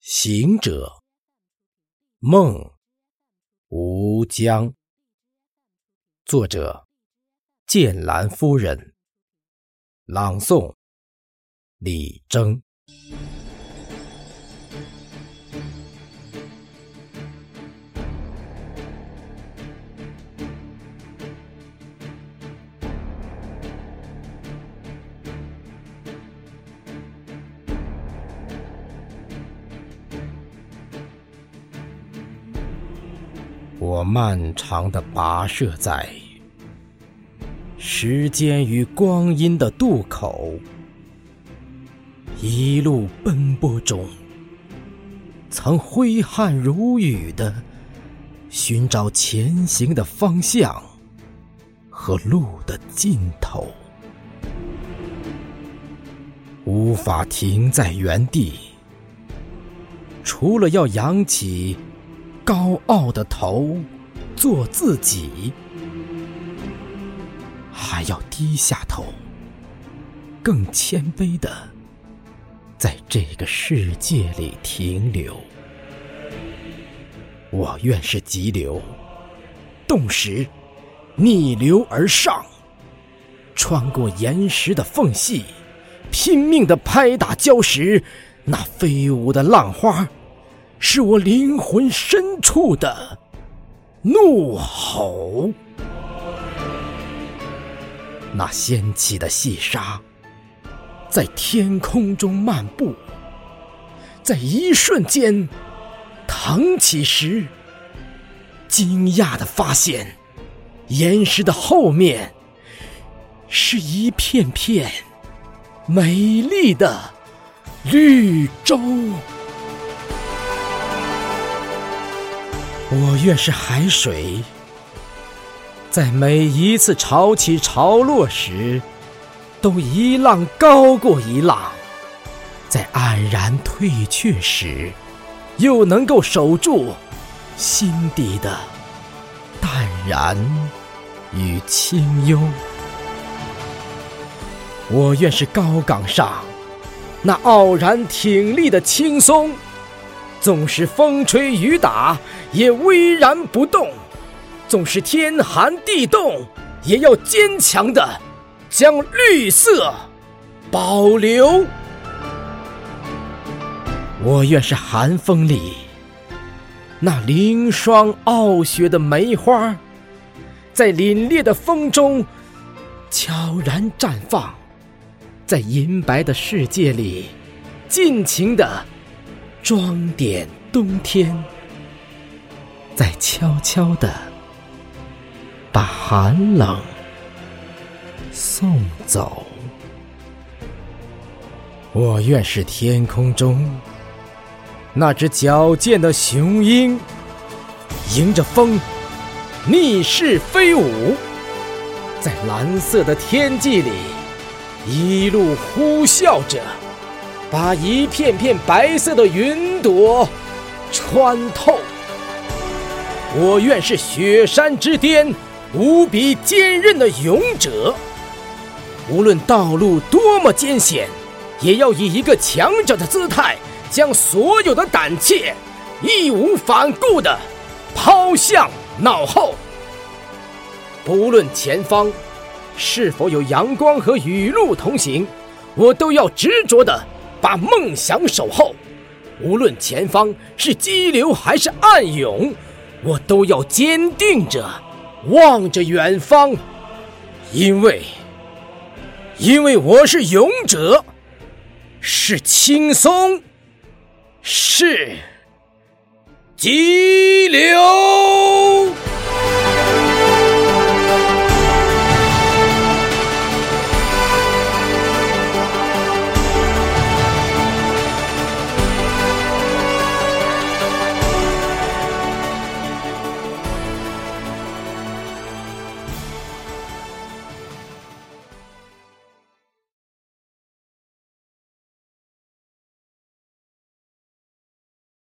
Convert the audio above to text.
行者，梦，吴江。作者：剑兰夫人。朗诵：李征。我漫长的跋涉在时间与光阴的渡口，一路奔波中，曾挥汗如雨的寻找前行的方向和路的尽头，无法停在原地，除了要扬起。高傲的头，做自己，还要低下头，更谦卑的，在这个世界里停留。我愿是急流，动时逆流而上，穿过岩石的缝隙，拼命的拍打礁石，那飞舞的浪花。是我灵魂深处的怒吼。那掀起的细沙，在天空中漫步，在一瞬间腾起时，惊讶的发现，岩石的后面是一片片美丽的绿洲。我愿是海水，在每一次潮起潮落时，都一浪高过一浪；在黯然退却时，又能够守住心底的淡然与清幽。我愿是高岗上那傲然挺立的青松。纵使风吹雨打，也巍然不动；纵使天寒地冻，也要坚强的将绿色保留。我愿是寒风里那凌霜傲雪的梅花，在凛冽的风中悄然绽放，在银白的世界里尽情的。装点冬天，在悄悄的把寒冷送走。我愿是天空中那只矫健的雄鹰，迎着风逆势飞舞，在蓝色的天际里一路呼啸着。把一片片白色的云朵穿透。我愿是雪山之巅无比坚韧的勇者，无论道路多么艰险，也要以一个强者的姿态，将所有的胆怯义无反顾的抛向脑后。不论前方是否有阳光和雨露同行，我都要执着的。把梦想守候，无论前方是激流还是暗涌，我都要坚定着望着远方，因为，因为我是勇者，是轻松，是激流。